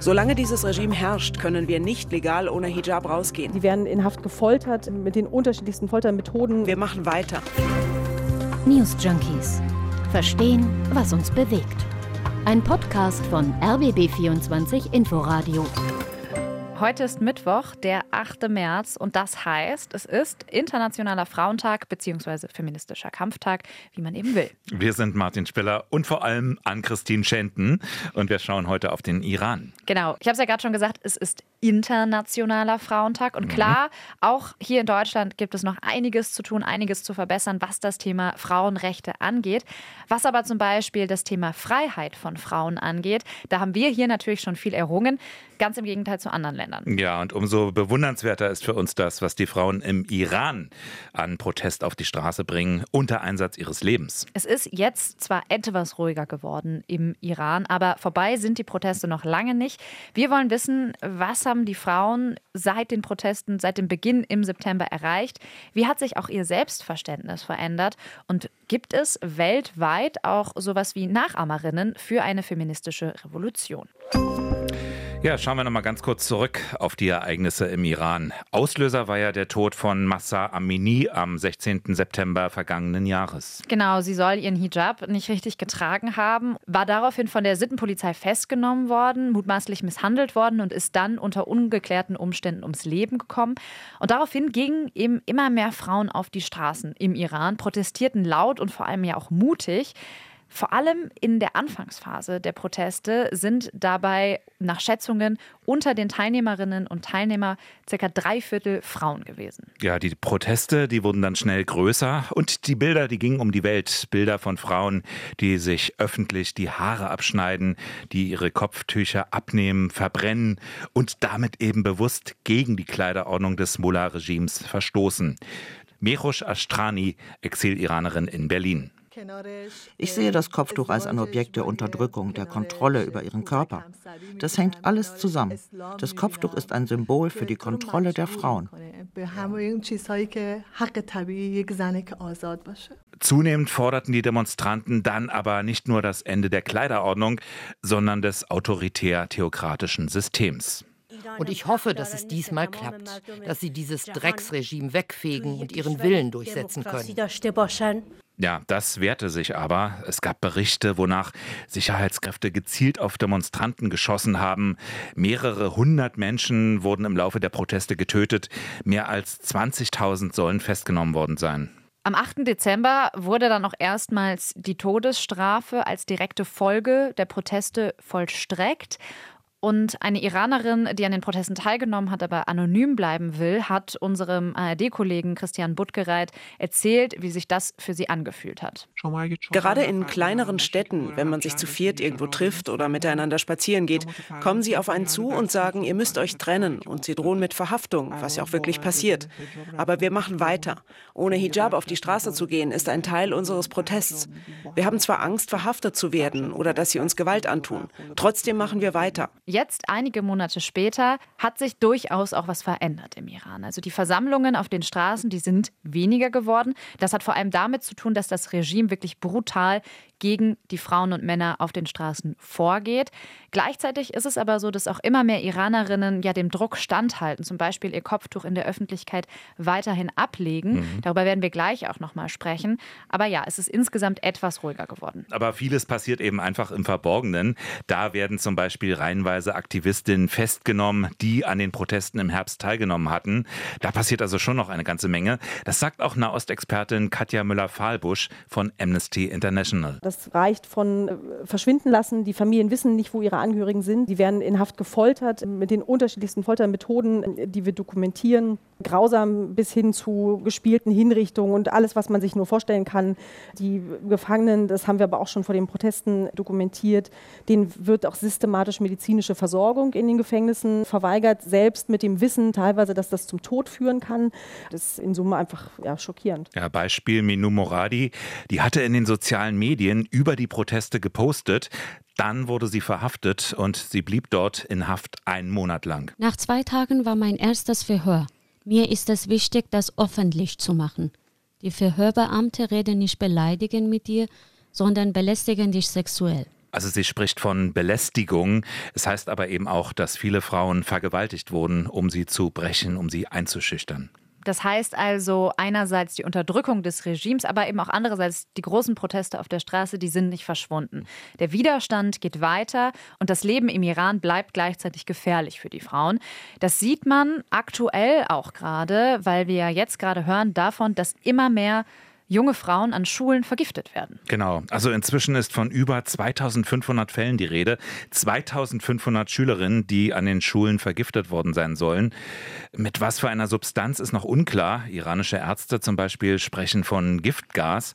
Solange dieses Regime herrscht, können wir nicht legal ohne Hijab rausgehen. Sie werden in Haft gefoltert mit den unterschiedlichsten Foltermethoden. Wir machen weiter. News Junkies. Verstehen, was uns bewegt. Ein Podcast von RBB24 Inforadio. Heute ist Mittwoch, der 8. März und das heißt, es ist Internationaler Frauentag bzw. feministischer Kampftag, wie man eben will. Wir sind Martin Spiller und vor allem Ann-Christine Schenten und wir schauen heute auf den Iran. Genau, ich habe es ja gerade schon gesagt, es ist Internationaler Frauentag und klar, mhm. auch hier in Deutschland gibt es noch einiges zu tun, einiges zu verbessern, was das Thema Frauenrechte angeht. Was aber zum Beispiel das Thema Freiheit von Frauen angeht, da haben wir hier natürlich schon viel errungen, ganz im Gegenteil zu anderen Ländern. Ländern. Ja, und umso bewundernswerter ist für uns das, was die Frauen im Iran an Protest auf die Straße bringen, unter Einsatz ihres Lebens. Es ist jetzt zwar etwas ruhiger geworden im Iran, aber vorbei sind die Proteste noch lange nicht. Wir wollen wissen, was haben die Frauen seit den Protesten, seit dem Beginn im September erreicht? Wie hat sich auch ihr Selbstverständnis verändert? Und gibt es weltweit auch sowas wie Nachahmerinnen für eine feministische Revolution? Ja, schauen wir noch mal ganz kurz zurück auf die Ereignisse im Iran. Auslöser war ja der Tod von Massa Amini am 16. September vergangenen Jahres. Genau, sie soll ihren Hijab nicht richtig getragen haben, war daraufhin von der Sittenpolizei festgenommen worden, mutmaßlich misshandelt worden und ist dann unter ungeklärten Umständen ums Leben gekommen. Und daraufhin gingen eben immer mehr Frauen auf die Straßen im Iran, protestierten laut und vor allem ja auch mutig. Vor allem in der Anfangsphase der Proteste sind dabei nach Schätzungen unter den Teilnehmerinnen und Teilnehmern circa drei Viertel Frauen gewesen. Ja, die Proteste, die wurden dann schnell größer und die Bilder, die gingen um die Welt. Bilder von Frauen, die sich öffentlich die Haare abschneiden, die ihre Kopftücher abnehmen, verbrennen und damit eben bewusst gegen die Kleiderordnung des Mullah-Regimes verstoßen. Mehrosh Astrani, Exil-Iranerin in Berlin. Ich sehe das Kopftuch als ein Objekt der Unterdrückung, der Kontrolle über ihren Körper. Das hängt alles zusammen. Das Kopftuch ist ein Symbol für die Kontrolle der Frauen. Zunehmend forderten die Demonstranten dann aber nicht nur das Ende der Kleiderordnung, sondern des autoritär-theokratischen Systems. Und ich hoffe, dass es diesmal klappt, dass sie dieses Drecksregime wegfegen und ihren Willen durchsetzen können. Ja, das wehrte sich aber. Es gab Berichte, wonach Sicherheitskräfte gezielt auf Demonstranten geschossen haben. Mehrere hundert Menschen wurden im Laufe der Proteste getötet. Mehr als 20.000 sollen festgenommen worden sein. Am 8. Dezember wurde dann auch erstmals die Todesstrafe als direkte Folge der Proteste vollstreckt. Und eine Iranerin, die an den Protesten teilgenommen hat, aber anonym bleiben will, hat unserem ARD-Kollegen Christian Buttgereit erzählt, wie sich das für sie angefühlt hat. Gerade in kleineren Städten, wenn man sich zu viert irgendwo trifft oder miteinander spazieren geht, kommen sie auf einen zu und sagen, ihr müsst euch trennen und sie drohen mit Verhaftung, was ja auch wirklich passiert. Aber wir machen weiter. Ohne Hijab auf die Straße zu gehen, ist ein Teil unseres Protests. Wir haben zwar Angst, verhaftet zu werden oder dass sie uns Gewalt antun. Trotzdem machen wir weiter. Jetzt, einige Monate später, hat sich durchaus auch was verändert im Iran. Also die Versammlungen auf den Straßen, die sind weniger geworden. Das hat vor allem damit zu tun, dass das Regime wirklich brutal gegen die Frauen und Männer auf den Straßen vorgeht. Gleichzeitig ist es aber so, dass auch immer mehr Iranerinnen ja dem Druck standhalten, zum Beispiel ihr Kopftuch in der Öffentlichkeit weiterhin ablegen. Mhm. Darüber werden wir gleich auch nochmal sprechen. Aber ja, es ist insgesamt etwas ruhiger geworden. Aber vieles passiert eben einfach im Verborgenen. Da werden zum Beispiel reihenweise Aktivistinnen festgenommen, die an den Protesten im Herbst teilgenommen hatten. Da passiert also schon noch eine ganze Menge. Das sagt auch Nahostexpertin Katja Müller-Fahlbusch von Amnesty International. Das reicht von äh, verschwinden lassen. Die Familien wissen nicht, wo ihre Angehörigen sind. Die werden in Haft gefoltert mit den unterschiedlichsten Foltermethoden, die wir dokumentieren. Grausam bis hin zu gespielten Hinrichtungen und alles, was man sich nur vorstellen kann. Die Gefangenen, das haben wir aber auch schon vor den Protesten dokumentiert, denen wird auch systematisch medizinische Versorgung in den Gefängnissen verweigert, selbst mit dem Wissen teilweise, dass das zum Tod führen kann. Das ist in Summe einfach ja, schockierend. Ja, Beispiel Minu Moradi, die hatte in den sozialen Medien Medien über die Proteste gepostet. Dann wurde sie verhaftet und sie blieb dort in Haft einen Monat lang. Nach zwei Tagen war mein erstes Verhör. Mir ist es wichtig, das öffentlich zu machen. Die Verhörbeamte reden nicht beleidigend mit dir, sondern belästigen dich sexuell. Also sie spricht von Belästigung. Es heißt aber eben auch, dass viele Frauen vergewaltigt wurden, um sie zu brechen, um sie einzuschüchtern. Das heißt also einerseits die Unterdrückung des Regimes, aber eben auch andererseits die großen Proteste auf der Straße, die sind nicht verschwunden. Der Widerstand geht weiter und das Leben im Iran bleibt gleichzeitig gefährlich für die Frauen. Das sieht man aktuell auch gerade, weil wir jetzt gerade hören davon, dass immer mehr junge Frauen an Schulen vergiftet werden. Genau. Also inzwischen ist von über 2500 Fällen die Rede. 2500 Schülerinnen, die an den Schulen vergiftet worden sein sollen. Mit was für einer Substanz ist noch unklar. Iranische Ärzte zum Beispiel sprechen von Giftgas.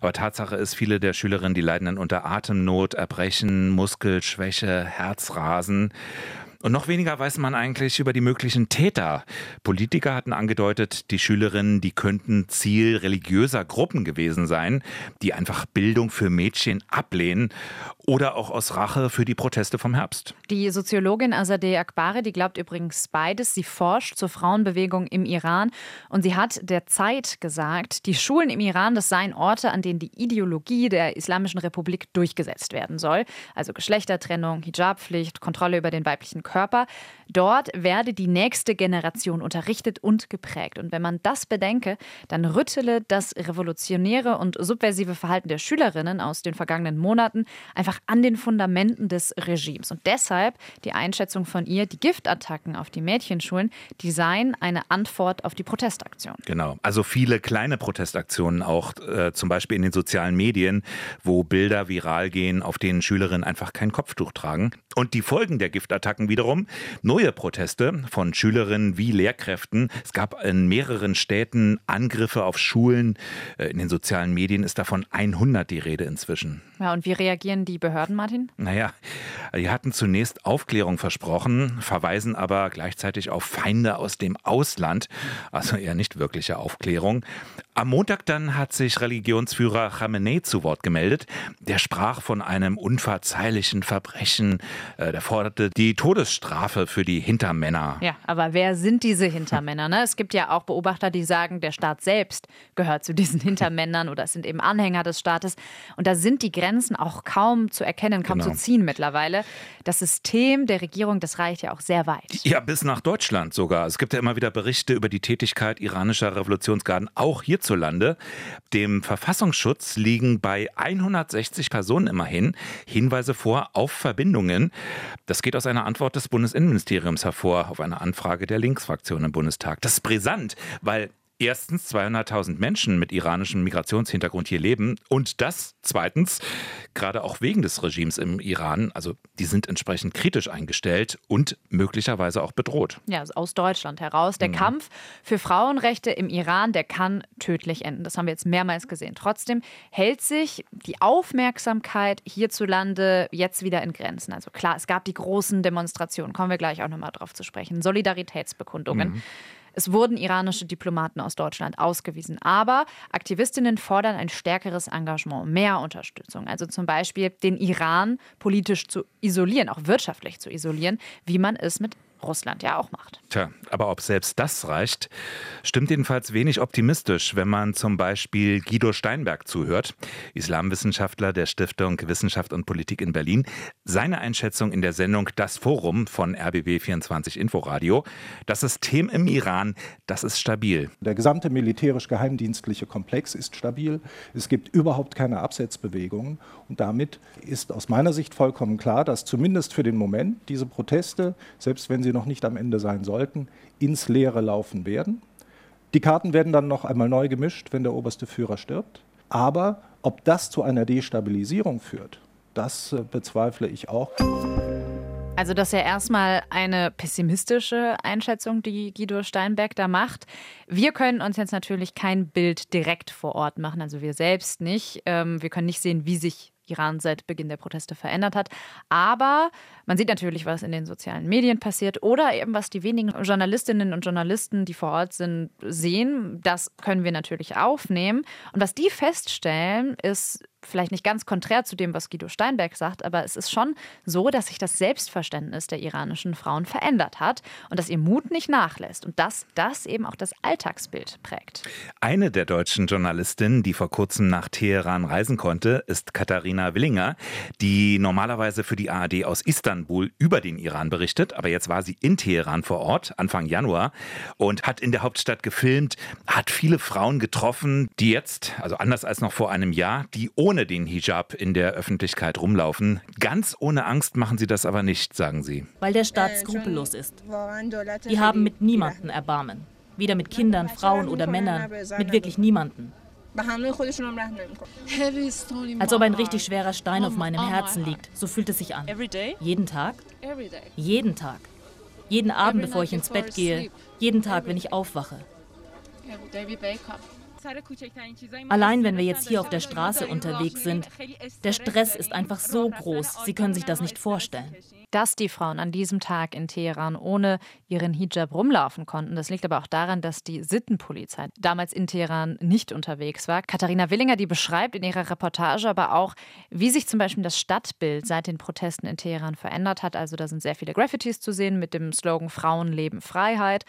Aber Tatsache ist, viele der Schülerinnen, die leiden dann unter Atemnot, Erbrechen, Muskelschwäche, Herzrasen. Und noch weniger weiß man eigentlich über die möglichen Täter. Politiker hatten angedeutet, die Schülerinnen, die könnten Ziel religiöser Gruppen gewesen sein, die einfach Bildung für Mädchen ablehnen oder auch aus Rache für die Proteste vom Herbst. Die Soziologin Azadeh Akbari, die glaubt übrigens beides. Sie forscht zur Frauenbewegung im Iran und sie hat der Zeit gesagt, die Schulen im Iran, das seien Orte, an denen die Ideologie der Islamischen Republik durchgesetzt werden soll. Also Geschlechtertrennung, Hijabpflicht, Kontrolle über den weiblichen Körper. Körper. Dort werde die nächste Generation unterrichtet und geprägt. Und wenn man das bedenke, dann rüttele das revolutionäre und subversive Verhalten der Schülerinnen aus den vergangenen Monaten einfach an den Fundamenten des Regimes. Und deshalb die Einschätzung von ihr, die Giftattacken auf die Mädchenschulen, die seien eine Antwort auf die Protestaktion. Genau, also viele kleine Protestaktionen auch, äh, zum Beispiel in den sozialen Medien, wo Bilder viral gehen, auf denen Schülerinnen einfach kein Kopftuch tragen. Und die Folgen der Giftattacken wiederum, neue Proteste von Schülerinnen wie Lehrkräften. Es gab in mehreren Städten Angriffe auf Schulen. Äh, in den sozialen Medien ist davon 100 die Rede inzwischen. Ja, und wie reagieren die Behörden, Martin? Naja, die hatten zunächst Aufklärung versprochen, verweisen aber gleichzeitig auf Feinde aus dem Ausland. Also eher nicht wirkliche Aufklärung. Am Montag dann hat sich Religionsführer Khamenei zu Wort gemeldet. Der sprach von einem unverzeihlichen Verbrechen. Äh, der forderte die Todesstrafe für die Hintermänner. Ja, aber wer sind diese Hintermänner? Ne? Es gibt ja auch Beobachter, die sagen, der Staat selbst gehört zu diesen Hintermännern oder es sind eben Anhänger des Staates. Und da sind die Grenzen auch kaum zu erkennen, kaum genau. zu ziehen mittlerweile. Das System der Regierung, das reicht ja auch sehr weit. Ja, bis nach Deutschland sogar. Es gibt ja immer wieder Berichte über die Tätigkeit iranischer Revolutionsgarden, auch hierzulande. Dem Verfassungsschutz liegen bei 160 Personen immerhin Hinweise vor auf Verbindungen. Das geht aus einer Antwort des Bundesinnenministeriums hervor auf eine Anfrage der Linksfraktion im Bundestag. Das ist brisant, weil erstens 200.000 Menschen mit iranischem Migrationshintergrund hier leben und das zweitens gerade auch wegen des Regimes im Iran, also die sind entsprechend kritisch eingestellt und möglicherweise auch bedroht. Ja, also aus Deutschland heraus. Der mhm. Kampf für Frauenrechte im Iran, der kann tödlich enden. Das haben wir jetzt mehrmals gesehen. Trotzdem hält sich die Aufmerksamkeit hierzulande jetzt wieder in Grenzen. Also klar, es gab die großen Demonstrationen, kommen wir gleich auch nochmal drauf zu sprechen, Solidaritätsbekundungen. Mhm. Es wurden iranische Diplomaten aus Deutschland ausgewiesen. Aber Aktivistinnen fordern ein stärkeres Engagement, mehr Unterstützung. Also zum Beispiel den Iran politisch zu isolieren, auch wirtschaftlich zu isolieren, wie man es mit Russland ja auch macht. Tja, aber ob selbst das reicht, stimmt jedenfalls wenig optimistisch, wenn man zum Beispiel Guido Steinberg zuhört, Islamwissenschaftler der Stiftung Wissenschaft und Politik in Berlin. Seine Einschätzung in der Sendung Das Forum von RBB 24 Inforadio. Das System im Iran, das ist stabil. Der gesamte militärisch-geheimdienstliche Komplex ist stabil. Es gibt überhaupt keine Absetzbewegungen. Und damit ist aus meiner Sicht vollkommen klar, dass zumindest für den Moment diese Proteste, selbst wenn sie noch nicht am Ende sein sollten, ins Leere laufen werden. Die Karten werden dann noch einmal neu gemischt, wenn der oberste Führer stirbt. Aber ob das zu einer Destabilisierung führt, das äh, bezweifle ich auch. Also das ist ja erstmal eine pessimistische Einschätzung, die Guido Steinberg da macht. Wir können uns jetzt natürlich kein Bild direkt vor Ort machen, also wir selbst nicht. Ähm, wir können nicht sehen, wie sich Iran seit Beginn der Proteste verändert hat. Aber man sieht natürlich, was in den sozialen Medien passiert oder eben was die wenigen Journalistinnen und Journalisten, die vor Ort sind, sehen. Das können wir natürlich aufnehmen. Und was die feststellen, ist, vielleicht nicht ganz konträr zu dem, was Guido Steinberg sagt, aber es ist schon so, dass sich das Selbstverständnis der iranischen Frauen verändert hat und dass ihr Mut nicht nachlässt und dass das eben auch das Alltagsbild prägt. Eine der deutschen Journalistinnen, die vor kurzem nach Teheran reisen konnte, ist Katharina Willinger, die normalerweise für die ARD aus Istanbul über den Iran berichtet, aber jetzt war sie in Teheran vor Ort Anfang Januar und hat in der Hauptstadt gefilmt, hat viele Frauen getroffen, die jetzt, also anders als noch vor einem Jahr, die ohne den Hijab in der Öffentlichkeit rumlaufen. Ganz ohne Angst machen sie das aber nicht, sagen sie. Weil der Staat skrupellos ist. Die haben mit niemandem Erbarmen. Weder mit Kindern, Frauen oder Männern, mit wirklich niemandem. Als ob ein richtig schwerer Stein auf meinem Herzen liegt. So fühlt es sich an. Jeden Tag? Jeden Tag. Jeden Abend, bevor ich ins Bett gehe. Jeden Tag, wenn ich aufwache. Allein wenn wir jetzt hier auf der Straße unterwegs sind, der Stress ist einfach so groß, Sie können sich das nicht vorstellen. Dass die Frauen an diesem Tag in Teheran ohne ihren Hijab rumlaufen konnten, das liegt aber auch daran, dass die Sittenpolizei damals in Teheran nicht unterwegs war. Katharina Willinger, die beschreibt in ihrer Reportage aber auch, wie sich zum Beispiel das Stadtbild seit den Protesten in Teheran verändert hat. Also da sind sehr viele Graffitis zu sehen mit dem Slogan Frauen leben Freiheit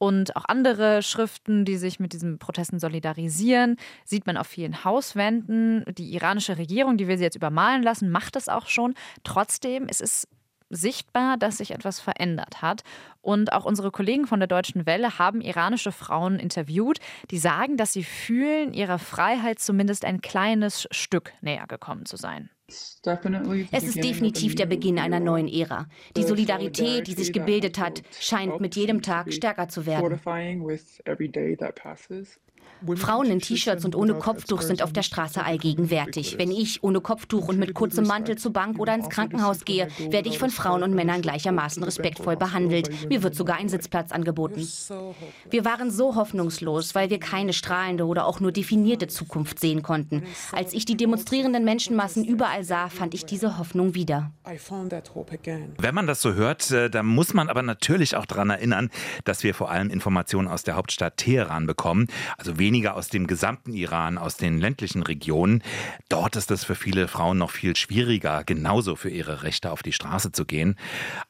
und auch andere Schriften, die sich mit diesen Protesten solidarisieren, sieht man auf vielen Hauswänden. Die iranische Regierung, die will sie jetzt übermalen lassen, macht das auch schon. Trotzdem ist es sichtbar, dass sich etwas verändert hat. Und auch unsere Kollegen von der Deutschen Welle haben iranische Frauen interviewt, die sagen, dass sie fühlen, ihrer Freiheit zumindest ein kleines Stück näher gekommen zu sein. Es ist definitiv der Beginn einer neuen Ära. Die Solidarität, die sich gebildet hat, scheint mit jedem Tag stärker zu werden. Frauen in T-Shirts und ohne Kopftuch sind auf der Straße allgegenwärtig. Wenn ich ohne Kopftuch und mit kurzem Mantel zur Bank oder ins Krankenhaus gehe, werde ich von Frauen und Männern gleichermaßen respektvoll behandelt. Mir wird sogar ein Sitzplatz angeboten. Wir waren so hoffnungslos, weil wir keine strahlende oder auch nur definierte Zukunft sehen konnten. Als ich die demonstrierenden Menschenmassen überall sah, fand ich diese Hoffnung wieder. Wenn man das so hört, äh, dann muss man aber natürlich auch daran erinnern, dass wir vor allem Informationen aus der Hauptstadt Teheran bekommen. Also weniger aus dem gesamten Iran, aus den ländlichen Regionen. Dort ist es für viele Frauen noch viel schwieriger, genauso für ihre Rechte auf die Straße zu gehen.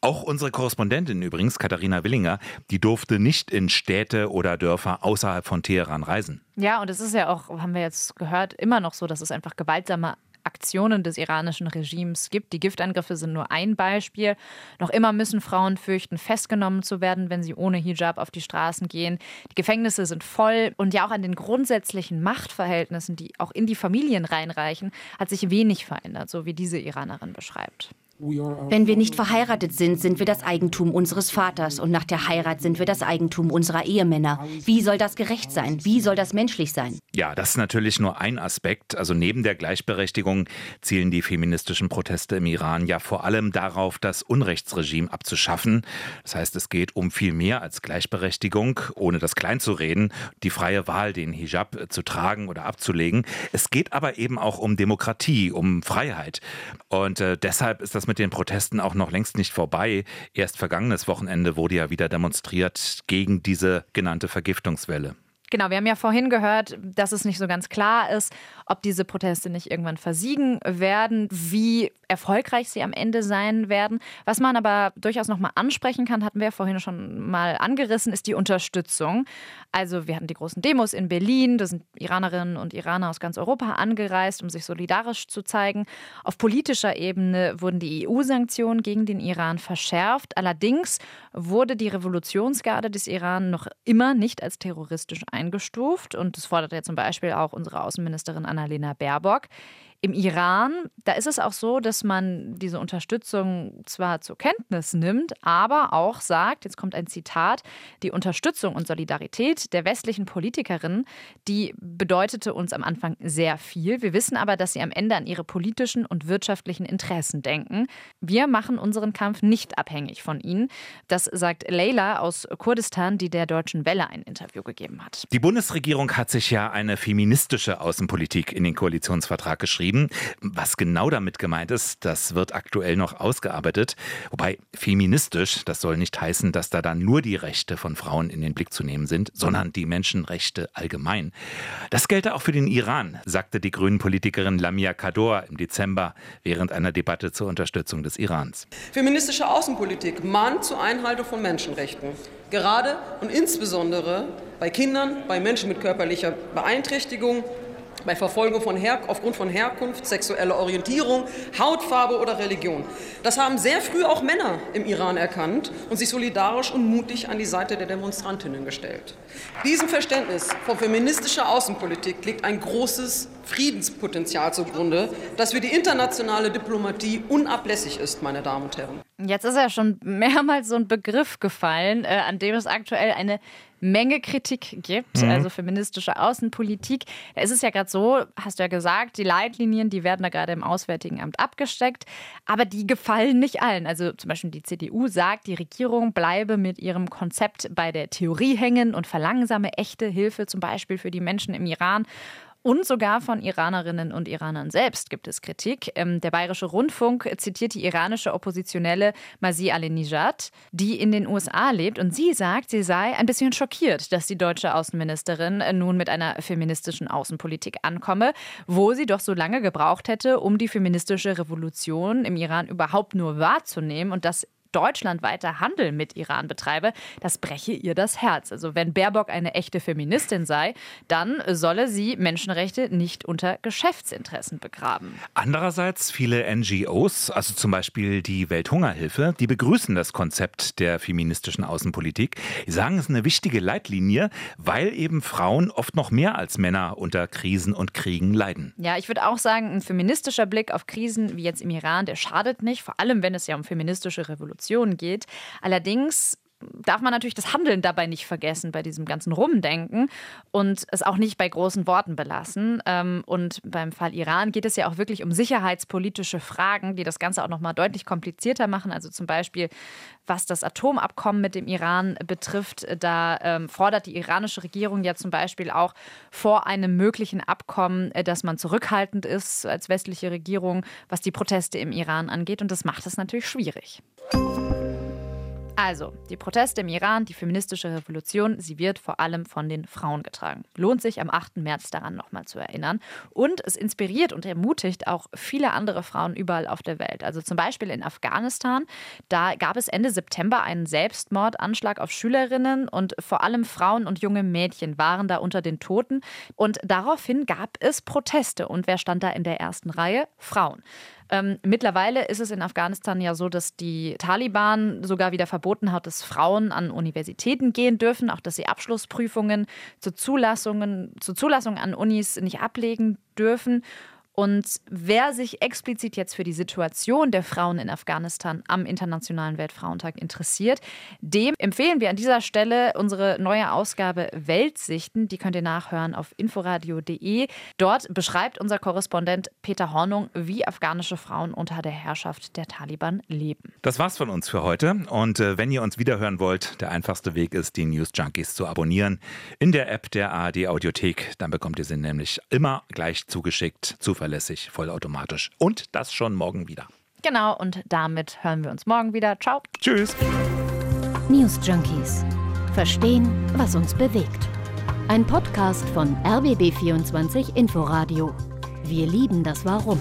Auch unsere Korrespondentin übrigens, Katharina Willinger, die durfte nicht in Städte oder Dörfer außerhalb von Teheran reisen. Ja, und es ist ja auch, haben wir jetzt gehört, immer noch so, dass es einfach gewaltsame Aktionen des iranischen Regimes gibt. Die Giftangriffe sind nur ein Beispiel. Noch immer müssen Frauen fürchten, festgenommen zu werden, wenn sie ohne Hijab auf die Straßen gehen. Die Gefängnisse sind voll und ja auch an den grundsätzlichen Machtverhältnissen, die auch in die Familien reinreichen, hat sich wenig verändert, so wie diese Iranerin beschreibt. Wenn wir nicht verheiratet sind, sind wir das Eigentum unseres Vaters und nach der Heirat sind wir das Eigentum unserer Ehemänner. Wie soll das gerecht sein? Wie soll das menschlich sein? Ja, das ist natürlich nur ein Aspekt. Also neben der Gleichberechtigung zielen die feministischen Proteste im Iran ja vor allem darauf, das Unrechtsregime abzuschaffen. Das heißt, es geht um viel mehr als Gleichberechtigung, ohne das kleinzureden, die freie Wahl, den Hijab zu tragen oder abzulegen. Es geht aber eben auch um Demokratie, um Freiheit. Und äh, deshalb ist das mit den Protesten auch noch längst nicht vorbei. Erst vergangenes Wochenende wurde ja wieder demonstriert gegen diese genannte Vergiftungswelle. Genau, wir haben ja vorhin gehört, dass es nicht so ganz klar ist, ob diese Proteste nicht irgendwann versiegen werden, wie erfolgreich sie am Ende sein werden. Was man aber durchaus noch mal ansprechen kann, hatten wir ja vorhin schon mal angerissen, ist die Unterstützung. Also wir hatten die großen Demos in Berlin, da sind Iranerinnen und Iraner aus ganz Europa angereist, um sich solidarisch zu zeigen. Auf politischer Ebene wurden die EU-Sanktionen gegen den Iran verschärft. Allerdings wurde die Revolutionsgarde des Iran noch immer nicht als terroristisch eingestuft eingestuft und das fordert ja zum Beispiel auch unsere Außenministerin Annalena Baerbock. Im Iran, da ist es auch so, dass man diese Unterstützung zwar zur Kenntnis nimmt, aber auch sagt, jetzt kommt ein Zitat, die Unterstützung und Solidarität der westlichen Politikerinnen, die bedeutete uns am Anfang sehr viel. Wir wissen aber, dass sie am Ende an ihre politischen und wirtschaftlichen Interessen denken. Wir machen unseren Kampf nicht abhängig von ihnen. Das sagt Leila aus Kurdistan, die der Deutschen Welle ein Interview gegeben hat. Die Bundesregierung hat sich ja eine feministische Außenpolitik in den Koalitionsvertrag geschrieben beschrieben. Was genau damit gemeint ist, das wird aktuell noch ausgearbeitet. Wobei feministisch, das soll nicht heißen, dass da dann nur die Rechte von Frauen in den Blick zu nehmen sind, sondern die Menschenrechte allgemein. Das gelte auch für den Iran, sagte die grünen Politikerin Lamia Kador im Dezember während einer Debatte zur Unterstützung des Irans. Feministische Außenpolitik mahnt zur Einhaltung von Menschenrechten. Gerade und insbesondere bei Kindern, bei Menschen mit körperlicher Beeinträchtigung, bei Verfolgung von Her aufgrund von Herkunft, sexueller Orientierung, Hautfarbe oder Religion. Das haben sehr früh auch Männer im Iran erkannt und sich solidarisch und mutig an die Seite der Demonstrantinnen gestellt. Diesem Verständnis von feministischer Außenpolitik liegt ein großes Friedenspotenzial zugrunde, das für die internationale Diplomatie unablässig ist, meine Damen und Herren. Jetzt ist ja schon mehrmals so ein Begriff gefallen, äh, an dem es aktuell eine Menge Kritik gibt, mhm. also feministische Außenpolitik. Da ist es ja gerade so, hast du ja gesagt, die Leitlinien, die werden da gerade im Auswärtigen Amt abgesteckt, aber die gefallen nicht allen. Also zum Beispiel die CDU sagt, die Regierung bleibe mit ihrem Konzept bei der Theorie hängen und verlangsame echte Hilfe zum Beispiel für die Menschen im Iran. Und sogar von Iranerinnen und Iranern selbst gibt es Kritik. Ähm, der Bayerische Rundfunk zitiert die iranische Oppositionelle Masih Alinejad, die in den USA lebt. Und sie sagt, sie sei ein bisschen schockiert, dass die deutsche Außenministerin nun mit einer feministischen Außenpolitik ankomme, wo sie doch so lange gebraucht hätte, um die feministische Revolution im Iran überhaupt nur wahrzunehmen und das Deutschland weiter Handel mit Iran betreibe, das breche ihr das Herz. Also wenn Baerbock eine echte Feministin sei, dann solle sie Menschenrechte nicht unter Geschäftsinteressen begraben. Andererseits viele NGOs, also zum Beispiel die Welthungerhilfe, die begrüßen das Konzept der feministischen Außenpolitik. Die sagen, es ist eine wichtige Leitlinie, weil eben Frauen oft noch mehr als Männer unter Krisen und Kriegen leiden. Ja, ich würde auch sagen, ein feministischer Blick auf Krisen wie jetzt im Iran, der schadet nicht, vor allem wenn es ja um feministische Revolution Revolution geht. Allerdings darf man natürlich das Handeln dabei nicht vergessen bei diesem ganzen Rumdenken und es auch nicht bei großen Worten belassen. Ähm, und beim Fall Iran geht es ja auch wirklich um sicherheitspolitische Fragen, die das Ganze auch noch mal deutlich komplizierter machen. Also zum Beispiel, was das Atomabkommen mit dem Iran betrifft, da ähm, fordert die iranische Regierung ja zum Beispiel auch vor einem möglichen Abkommen, äh, dass man zurückhaltend ist als westliche Regierung, was die Proteste im Iran angeht. Und das macht es natürlich schwierig. Also, die Proteste im Iran, die feministische Revolution, sie wird vor allem von den Frauen getragen. Lohnt sich am 8. März daran nochmal zu erinnern. Und es inspiriert und ermutigt auch viele andere Frauen überall auf der Welt. Also zum Beispiel in Afghanistan. Da gab es Ende September einen Selbstmordanschlag auf Schülerinnen und vor allem Frauen und junge Mädchen waren da unter den Toten. Und daraufhin gab es Proteste. Und wer stand da in der ersten Reihe? Frauen. Ähm, mittlerweile ist es in Afghanistan ja so, dass die Taliban sogar wieder verboten hat, dass Frauen an Universitäten gehen dürfen, auch dass sie Abschlussprüfungen zur, Zulassungen, zur Zulassung an Unis nicht ablegen dürfen. Und wer sich explizit jetzt für die Situation der Frauen in Afghanistan am Internationalen Weltfrauentag interessiert, dem empfehlen wir an dieser Stelle unsere neue Ausgabe Weltsichten. Die könnt ihr nachhören auf inforadio.de. Dort beschreibt unser Korrespondent Peter Hornung, wie afghanische Frauen unter der Herrschaft der Taliban leben. Das war's von uns für heute. Und äh, wenn ihr uns wiederhören wollt, der einfachste Weg ist, die News Junkies zu abonnieren in der App der ARD Audiothek. Dann bekommt ihr sie nämlich immer gleich zugeschickt, zuverlässig zuverlässig, vollautomatisch. Und das schon morgen wieder. Genau, und damit hören wir uns morgen wieder. Ciao. Tschüss. News Junkies. Verstehen, was uns bewegt. Ein Podcast von RBB24 Inforadio. Wir lieben das Warum.